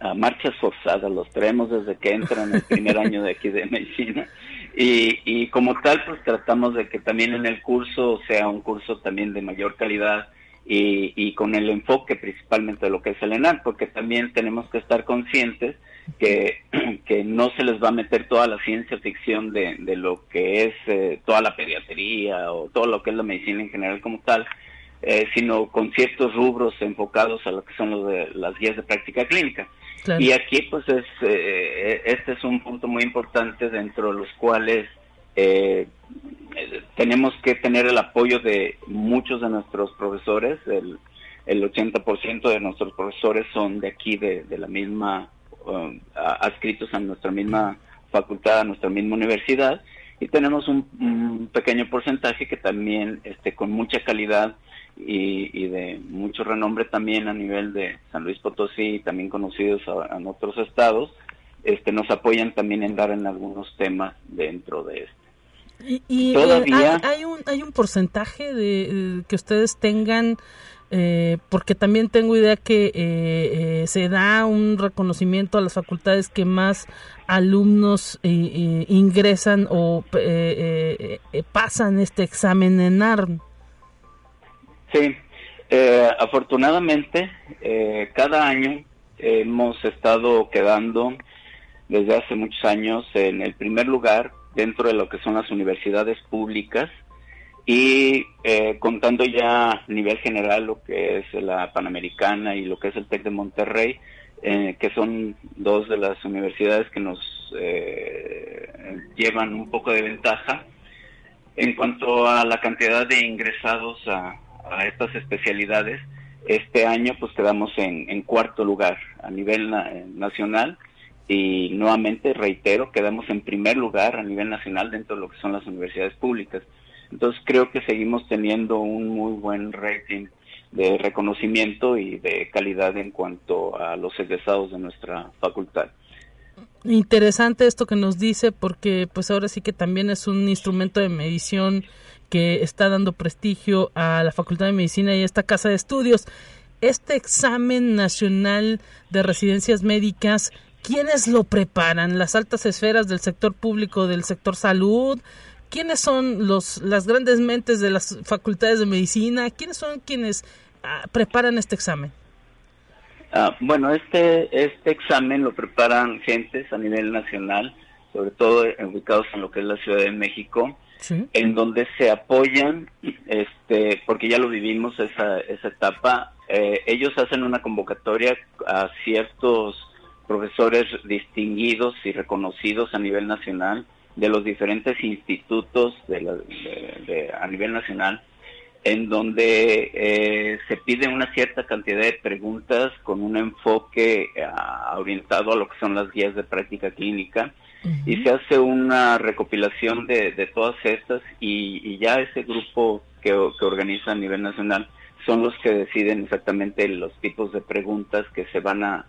A marchas forzadas, los traemos desde que entran el primer año de aquí de medicina. Y, y como tal, pues tratamos de que también en el curso sea un curso también de mayor calidad y, y con el enfoque principalmente de lo que es el ENAR, porque también tenemos que estar conscientes que, que no se les va a meter toda la ciencia ficción de, de lo que es eh, toda la pediatría o todo lo que es la medicina en general como tal, eh, sino con ciertos rubros enfocados a lo que son los de, las guías de práctica clínica. Y aquí pues es, eh, este es un punto muy importante dentro de los cuales eh, tenemos que tener el apoyo de muchos de nuestros profesores, el, el 80% de nuestros profesores son de aquí, de, la misma, um, adscritos a nuestra misma facultad, a nuestra misma universidad, y tenemos un, un, pequeño porcentaje que también este, con mucha calidad y, de mucho renombre también a nivel de San Luis Potosí y también conocidos en otros estados, este, nos apoyan también en dar en algunos temas dentro de este. Y, eh, hay, un, hay un porcentaje de que ustedes tengan eh, porque también tengo idea que eh, eh, se da un reconocimiento a las facultades que más alumnos ingresan o pasan este examen en ARM. Sí, afortunadamente cada año hemos estado quedando desde hace muchos años en el primer lugar dentro de lo que son las universidades públicas y eh, contando ya a nivel general lo que es la Panamericana y lo que es el TEC de Monterrey, eh, que son dos de las universidades que nos eh, llevan un poco de ventaja. En cuanto a la cantidad de ingresados a, estas especialidades, este año pues quedamos en, cuarto lugar a nivel nacional y nuevamente reitero, quedamos en primer lugar a nivel nacional dentro de lo que son las universidades públicas. Entonces creo que seguimos teniendo un muy buen rating de reconocimiento y de calidad en cuanto a los egresados de nuestra facultad. Interesante esto que nos dice porque pues ahora sí que también es un instrumento de medición que está dando prestigio a la Facultad de Medicina y a esta casa de estudios. Este examen nacional de residencias médicas, ¿quiénes lo preparan? ¿Las altas esferas del sector público, del sector salud? ¿Quiénes son los, las grandes mentes de las facultades de medicina? ¿Quiénes son quienes ah, preparan este examen? Ah, bueno, este, este examen lo preparan gentes a nivel nacional, sobre todo ubicados en lo que es la Ciudad de México, en donde se apoyan, este, porque ya lo vivimos esa, esa etapa, eh, ellos hacen una convocatoria a ciertos profesores distinguidos y reconocidos a nivel nacional, de los diferentes institutos de, a nivel nacional, en donde eh, se pide una cierta cantidad de preguntas con un enfoque ah, orientado a lo que son las guías de práctica clínica y se hace una recopilación de, todas estas y, ya ese grupo que, organiza a nivel nacional son los que deciden exactamente los tipos de preguntas que se van a,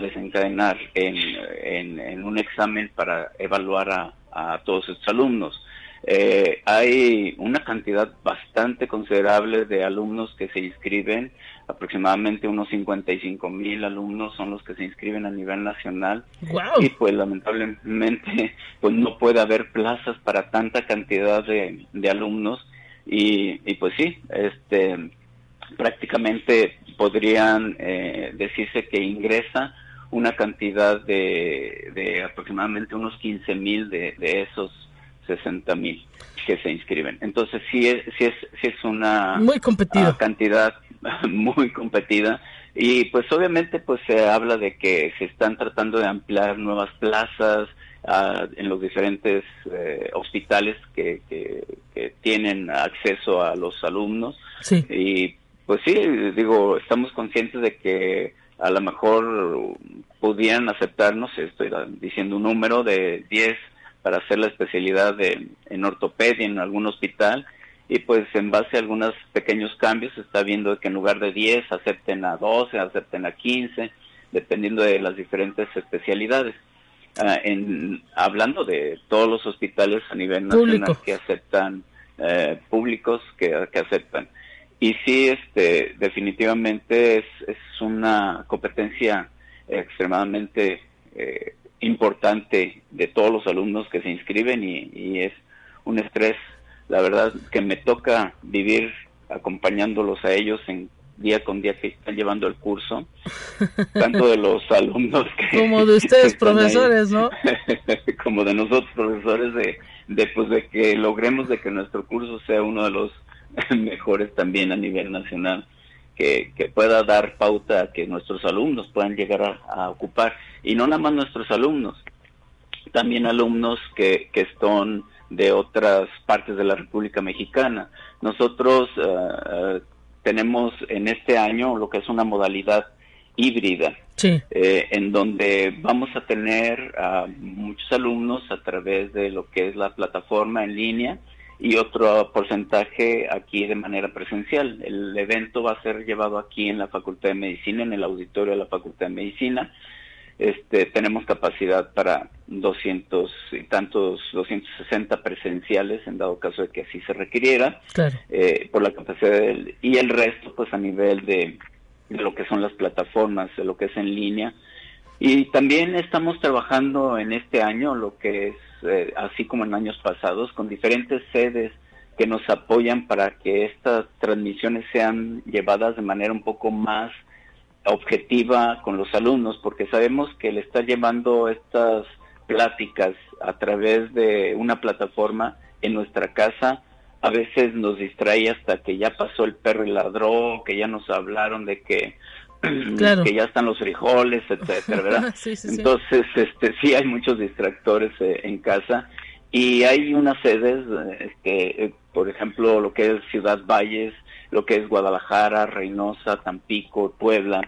desencadenar en, en, un examen para evaluar a, a todos estos alumnos. Eh, hay una cantidad bastante considerable de alumnos que se inscriben, aproximadamente unos 55 mil alumnos son los que se inscriben a nivel nacional. Y pues lamentablemente pues no puede haber plazas para tanta cantidad de, alumnos. Y, pues sí, este prácticamente podrían eh, decirse que ingresa una cantidad de, aproximadamente unos 15 mil de, esos 60 mil que se inscriben. Entonces sí es, sí es, sí es una muy ah, cantidad muy competida. Y pues obviamente pues se habla de que se están tratando de ampliar nuevas plazas ah, en los diferentes eh, hospitales que, que, tienen acceso a los alumnos. Y pues sí digo estamos conscientes de que a lo mejor pudieran aceptarnos, estoy diciendo un número de 10 para hacer la especialidad de, en ortopedia en algún hospital y pues en base a algunos pequeños cambios se está viendo que en lugar de 10 acepten a 12, acepten a 15, dependiendo de las diferentes especialidades. Ah, en, hablando de todos los hospitales a nivel nacional que aceptan, eh, públicos que, que aceptan. Y sí, este, definitivamente es, es una competencia extremadamente eh, importante de todos los alumnos que se inscriben y, es un estrés, la verdad, que me toca vivir acompañándolos a ellos en día con día que están llevando el curso, tanto de los alumnos que... Como de ustedes profesores, ¿no? como de nosotros profesores, de, de, pues, de que logremos de que nuestro curso sea uno de los mejores también a nivel nacional, que, pueda dar pauta a que nuestros alumnos puedan llegar a, ocupar. Y no nada más nuestros alumnos, también alumnos que, que son de otras partes de la República Mexicana. Nosotros eh, tenemos en este año lo que es una modalidad híbrida, eh, en donde vamos a tener a muchos alumnos a través de lo que es la plataforma en línea y otro porcentaje aquí de manera presencial. El evento va a ser llevado aquí en la Facultad de Medicina, en el auditorio de la Facultad de Medicina. Este, tenemos capacidad para 200 y tantos, 260 presenciales en dado caso de que así se requiriera, eh, por la capacidad del, y el resto pues a nivel de, de lo que son las plataformas, de lo que es en línea. Y también estamos trabajando en este año lo que es eh, así como en años pasados, con diferentes sedes que nos apoyan para que estas transmisiones sean llevadas de manera un poco más objetiva con los alumnos, porque sabemos que el estar llevando estas pláticas a través de una plataforma en nuestra casa a veces nos distrae hasta que ya pasó el perro y ladró, que ya nos hablaron de que que ya están los frijoles, etcétera, ¿verdad? Entonces, este, sí hay muchos distractores eh, en casa y hay unas sedes que, eh, por ejemplo, lo que es Ciudad Valles, lo que es Guadalajara, Reynosa, Tampico, Puebla,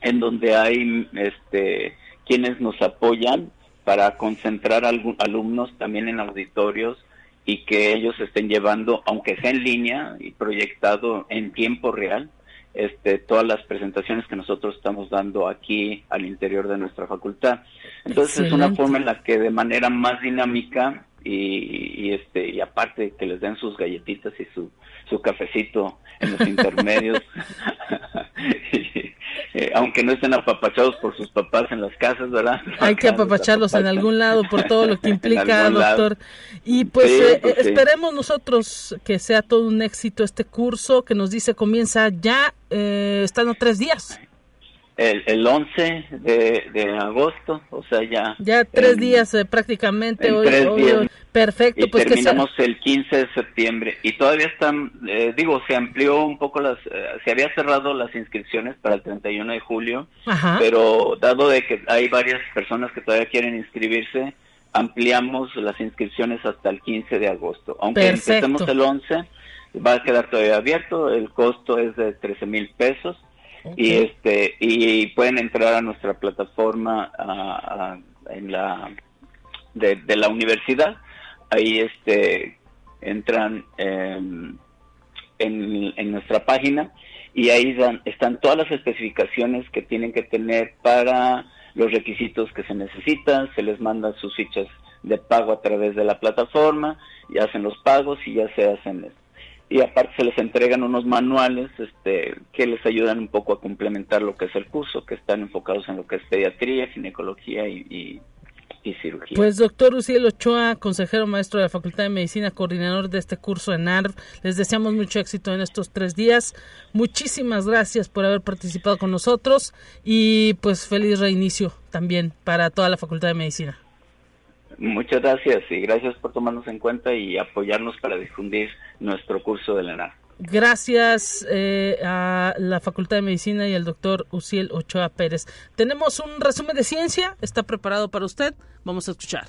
en donde hay, este, quienes nos apoyan para concentrar a alumnos también en auditorios y que ellos estén llevando, aunque sea en línea y proyectado en tiempo real, este, todas las presentaciones que nosotros estamos dando aquí al interior de nuestra facultad. Entonces es una forma en la que de manera más dinámica y, este y aparte que les den sus galletitas y su, su cafecito en los intermedios Eh, aunque no estén apapachados por sus papás en las casas, ¿verdad? Hay que apapacharlos en algún lado por todo lo que implica, doctor. Y pues, eh, pues esperemos nosotros que sea todo un éxito este curso que nos dice comienza ya, eh, están tres días el, el 11 de, de, agosto, o sea, ya. Ya tres días eh, prácticamente. Hoy, tres perfecto, y pues terminamos el 15 de septiembre y todavía están, eh, digo, se amplió un poco las, eh, se había cerrado las inscripciones para el 31 de julio, pero dado de que hay varias personas que todavía quieren inscribirse, ampliamos las inscripciones hasta el 15 de agosto. Aunque empecemos el 11, va a quedar todavía abierto, el costo es de 13 mil pesos y este y pueden entrar a nuestra plataforma en la de, la universidad. Ahí este entran en, en, nuestra página y ahí están todas las especificaciones que tienen que tener para los requisitos que se necesitan, se les manda sus fichas de pago a través de la plataforma y hacen los pagos y ya se hacen y aparte se les entregan unos manuales este, que les ayudan un poco a complementar lo que es el curso, que están enfocados en lo que es pediatría, ginecología y, cirugía. Pues doctor Uciel Ochoa, consejero maestro de la Facultad de Medicina, coordinador de este curso en ARV, les deseamos mucho éxito en estos tres días. Muchísimas gracias por haber participado con nosotros y pues feliz reinicio también para toda la Facultad de Medicina. Muchas gracias y gracias por tomarnos en cuenta y apoyarnos para difundir nuestro curso de la Gracias eh, a la Facultad de Medicina y al doctor Uciel Ochoa Pérez. Tenemos un resumen de ciencia, está preparado para usted, vamos a escuchar.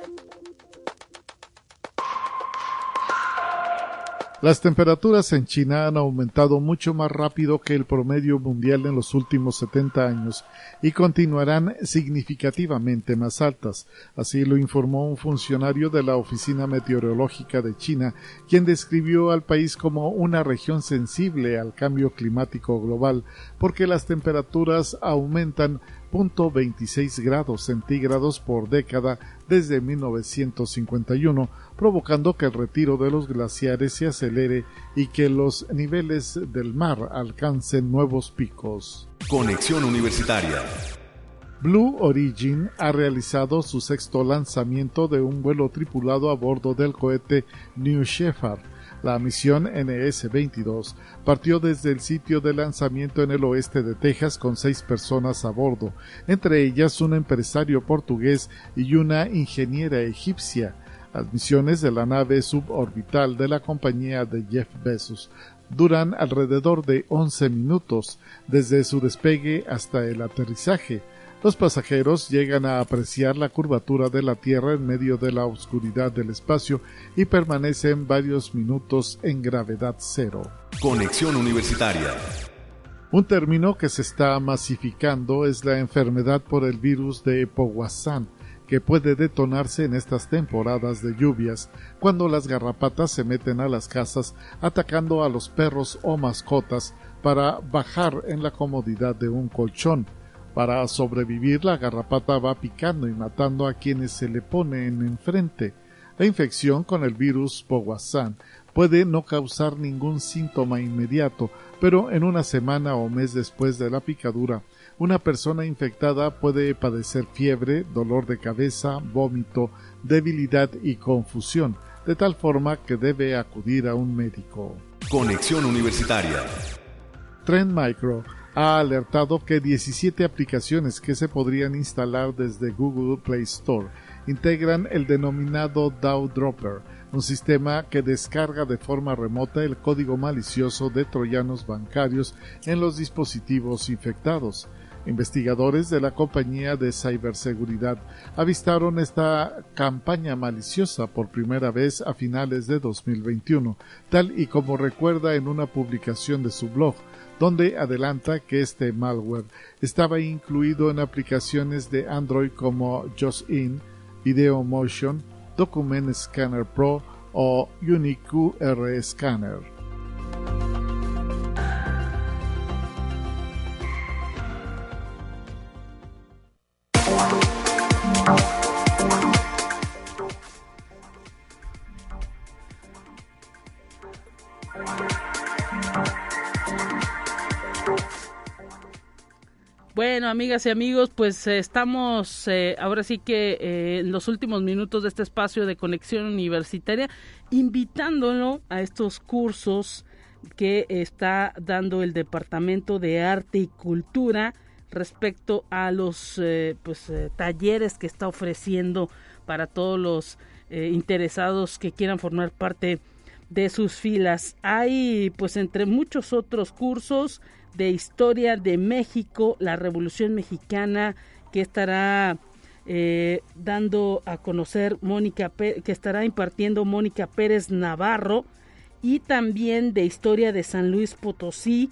Las temperaturas en China han aumentado mucho más rápido que el promedio mundial en los últimos 70 años y continuarán significativamente más altas. Así lo informó un funcionario de la Oficina Meteorológica de China, quien describió al país como una región sensible al cambio climático global, porque las temperaturas aumentan 0.26 grados centígrados por década desde 1951, provocando que el retiro de los glaciares se acelere y que los niveles del mar alcancen nuevos picos. Conexión Universitaria. Blue Origin ha realizado su sexto lanzamiento de un vuelo tripulado a bordo del cohete New Shepard la misión NS-22 partió desde el sitio de lanzamiento en el oeste de Texas con seis personas a bordo, entre ellas un empresario portugués y una ingeniera egipcia. Las misiones de la nave suborbital de la compañía de Jeff Bezos duran alrededor de 11 minutos, desde su despegue hasta el aterrizaje. Los pasajeros llegan a apreciar la curvatura de la Tierra en medio de la oscuridad del espacio y permanecen varios minutos en gravedad cero. Conexión Universitaria. Un término que se está masificando es la enfermedad por el virus de Powassan, que puede detonarse en estas temporadas de lluvias, cuando las garrapatas se meten a las casas atacando a los perros o mascotas para bajar en la comodidad de un colchón. Para sobrevivir, la garrapata va picando y matando a quienes se le pone en enfrente. La infección con el virus Powassan puede no causar ningún síntoma inmediato, pero en una semana o mes después de la picadura una persona infectada puede padecer fiebre, dolor de cabeza, vómito, debilidad y confusión, de tal forma que debe acudir a un médico. Conexión Universitaria. Trend Micro ha alertado que 17 aplicaciones que se podrían instalar desde Google Play Store integran el denominado DAO Dropper, un sistema que descarga de forma remota el código malicioso de troyanos bancarios en los dispositivos infectados. Investigadores de la compañía de ciberseguridad avistaron esta campaña maliciosa por primera vez a finales de 2021, tal y como recuerda en una publicación de su blog, donde adelanta que este malware estaba incluido en aplicaciones de Android como JustIn, Video Motion, Document Scanner Pro o UniQR Scanner. Bueno, amigas y amigos, pues eh, estamos eh, ahora sí que eh, en los últimos minutos de este espacio de conexión universitaria, invitándolo a estos cursos que está dando el Departamento de Arte y Cultura respecto a los pues talleres que está ofreciendo para todos los interesados que quieran formar parte de sus filas. Hay pues entre muchos otros cursos de historia de México, la Revolución Mexicana, que estará eh, dando a conocer Mónica, que estará impartiendo Mónica Pérez Navarro, y también de historia de San Luis Potosí,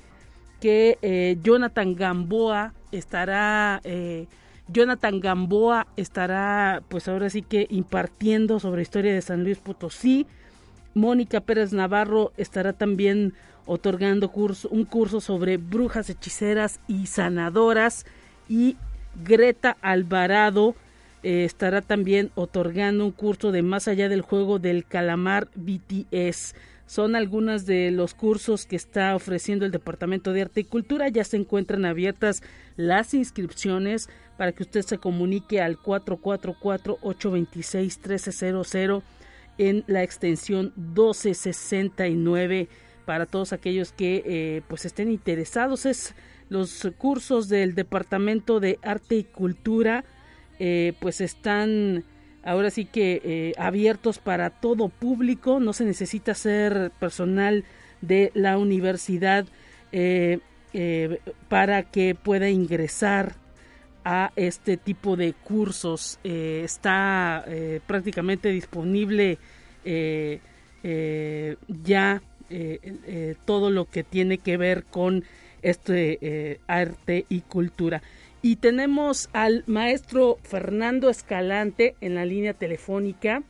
que eh, Jonathan Gamboa estará, eh, Jonathan Gamboa estará, pues ahora sí que impartiendo sobre historia de San Luis Potosí. Mónica Pérez Navarro estará también otorgando un curso sobre brujas hechiceras y sanadoras y Greta Alvarado eh, estará también otorgando un curso de más allá del juego del calamar BTS. Son algunos de los cursos que está ofreciendo el Departamento de Arte y Cultura. Ya se encuentran abiertas las inscripciones para que usted se comunique al 444-826-1300 en la extensión 1269 para todos aquellos que eh, pues estén interesados. Es los cursos del departamento de arte y cultura eh, pues están ahora sí que eh, abiertos para todo público. No se necesita ser personal de la universidad para que pueda ingresar a este tipo de cursos. Está prácticamente disponible ya eh, eh, todo lo que tiene que ver con este eh, arte y cultura. Y tenemos al maestro Fernando Escalante en la línea telefónica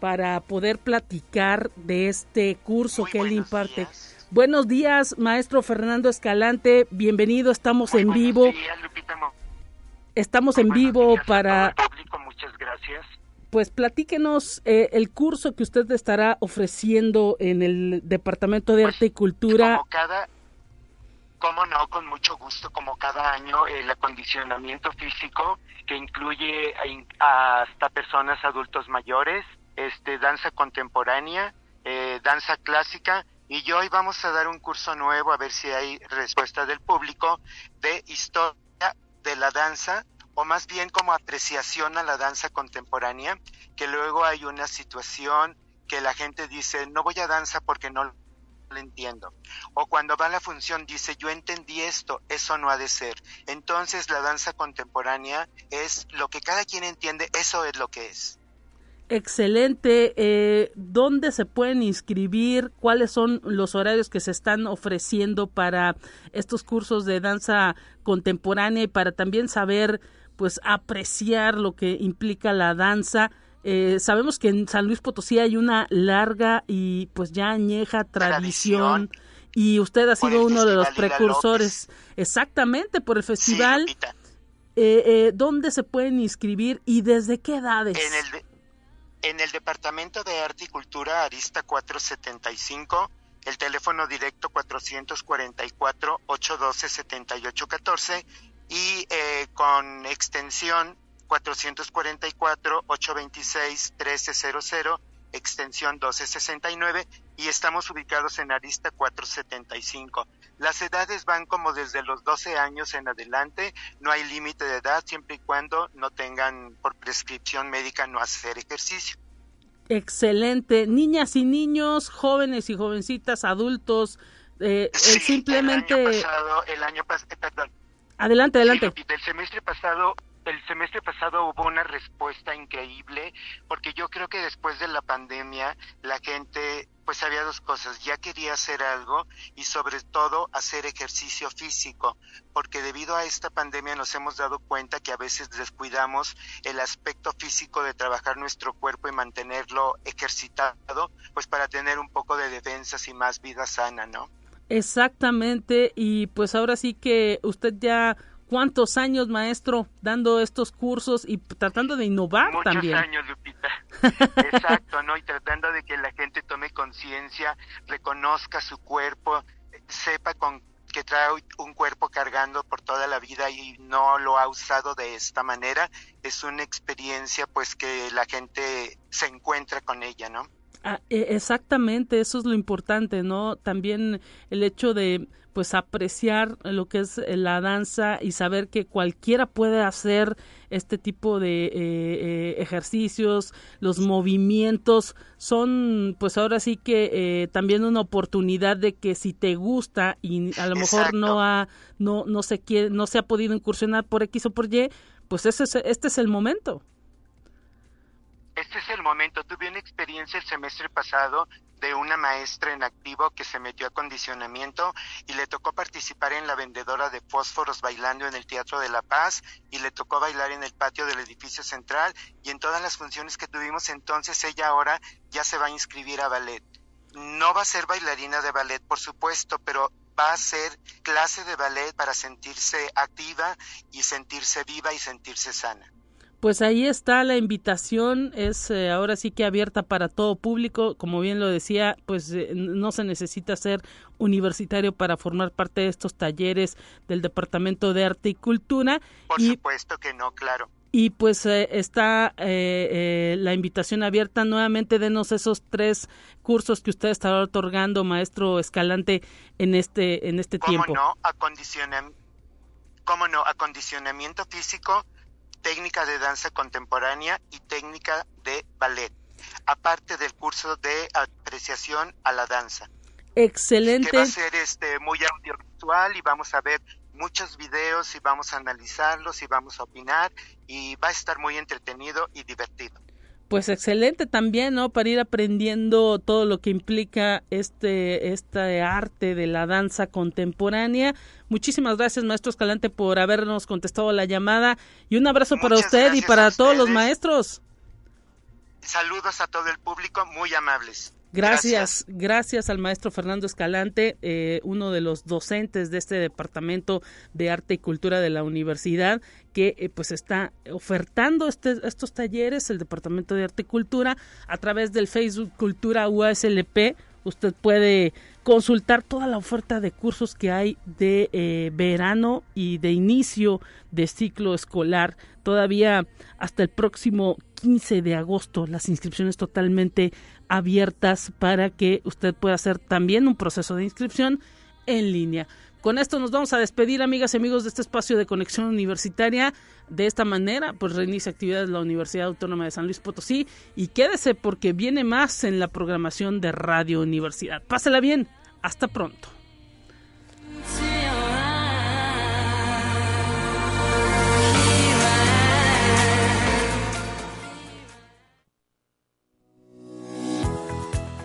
para poder platicar de este curso que él imparte. Buenos días, maestro Fernando Escalante, bienvenido, estamos en vivo. Estamos en vivo para... pues platíquenos eh, el curso que usted estará ofreciendo en el Departamento de Arte y Cultura. Como cada, cómo no, con mucho gusto, como cada año, el acondicionamiento físico que incluye hasta personas adultos mayores, este, danza contemporánea, eh, danza clásica, y hoy vamos a dar un curso nuevo, a ver si hay respuesta del público, de historia de la danza o más bien como apreciación a la danza contemporánea, que luego hay una situación que la gente dice, no voy a danza porque no lo entiendo. O cuando va a la función dice, yo entendí esto, eso no ha de ser. Entonces la danza contemporánea es lo que cada quien entiende, eso es lo que es. Excelente. Eh, ¿Dónde se pueden inscribir? ¿Cuáles son los horarios que se están ofreciendo para estos cursos de danza contemporánea y para también saber, pues, apreciar lo que implica la danza? Eh, sabemos que en San Luis Potosí hay una larga y pues ya añeja tradición, y usted ha sido uno de los precursores exactamente por el festival. Eh, eh, ¿Dónde se pueden inscribir y desde qué edades? En el, en el Departamento de Arte y Cultura Arista 475, el teléfono directo 444-812-7814 y eh, con extensión 444-826-1300, extensión 1269 y estamos ubicados en Arista 475. Las edades van como desde los 12 años en adelante, no hay límite de edad siempre y cuando no tengan por prescripción médica no hacer ejercicio. Excelente. Niñas y niños, jóvenes y jovencitas, adultos, eh, simplemente... El año pasado, el año pasado, eh, perdón. Adelante, adelante. Sí, del semestre pasado el semestre pasado hubo una respuesta increíble porque yo creo que después de la pandemia la gente pues había dos cosas, ya quería hacer algo y sobre todo hacer ejercicio físico, porque debido a esta pandemia nos hemos dado cuenta que a veces descuidamos el aspecto físico de trabajar nuestro cuerpo y mantenerlo ejercitado, pues para tener un poco de defensas y más vida sana, ¿no? Exactamente, y pues ahora sí que usted ya cuántos años, maestro, dando estos cursos y tratando de innovar también. Muchos años, Lupita. Exacto, ¿no? Y tratando de que la gente tome conciencia, reconozca su cuerpo, sepa con que trae un cuerpo cargando por toda la vida y no lo ha usado de esta manera, es una experiencia pues que la gente se encuentra con ella, ¿no? Ah, e, exactamente, eso es lo importante, ¿no? También el hecho de pues apreciar lo que es eh, la danza y saber que cualquiera puede hacer este tipo de eh, eh, ejercicios, los movimientos son pues ahora sí que también una oportunidad de que si te gusta y a lo mejor no ha no no se quiere no se ha podido incursionar por X o por Y, pues ese este es el momento. Este es el momento. Tuve una experiencia el semestre pasado de una maestra en activo que se metió a condicionamiento y le tocó participar en la vendedora de fósforos bailando en el Teatro de la Paz y le tocó bailar en el patio del edificio central y en todas las funciones que tuvimos entonces ella ahora ya se va a inscribir a ballet. No va a ser bailarina de ballet, por supuesto, pero va a ser clase de ballet para sentirse activa y sentirse viva y sentirse sana. Pues ahí está la invitación, es eh, ahora sí que abierta para todo público, como bien lo decía, pues eh, no se necesita ser universitario para formar parte de estos talleres del Departamento de Arte y Cultura. Por supuesto que no, claro. Y pues eh, está la invitación abierta. Nuevamente, denos esos tres cursos que usted estará otorgando, maestro Escalante, en este, en este tiempo. No? ¿Cómo no? Acondicionamiento físico, técnica de danza contemporánea y técnica de ballet, aparte del curso de apreciación a la danza. Excelente. Que va a ser este, muy audiovisual y vamos a ver muchos videos y vamos a analizarlos y vamos a opinar y va a estar muy entretenido y divertido pues excelente también, ¿no? Para ir aprendiendo todo lo que implica este, este arte de la danza contemporánea. Muchísimas gracias, maestro Escalante, por habernos contestado la llamada y un abrazo para usted y para todos los maestros. Saludos a todo el público, muy amables. Gracias, gracias, al maestro Fernando Escalante, eh, uno de los docentes de este departamento de arte y cultura de la universidad, que eh, pues está ofertando este, estos talleres, el departamento de arte y cultura, a través del Facebook Cultura UASLP. Usted puede consultar toda la oferta de cursos que hay de eh, verano y de inicio de ciclo escolar. Todavía hasta el próximo 15 de agosto, las inscripciones totalmente abiertas para que usted pueda hacer también un proceso de inscripción en línea. Con esto nos vamos a despedir, amigas y amigos, de este espacio de conexión universitaria. De esta manera, pues reinicia actividades la Universidad Autónoma de San Luis Potosí y quédese porque viene más en la programación de Radio Universidad. Pásela bien. Hasta pronto.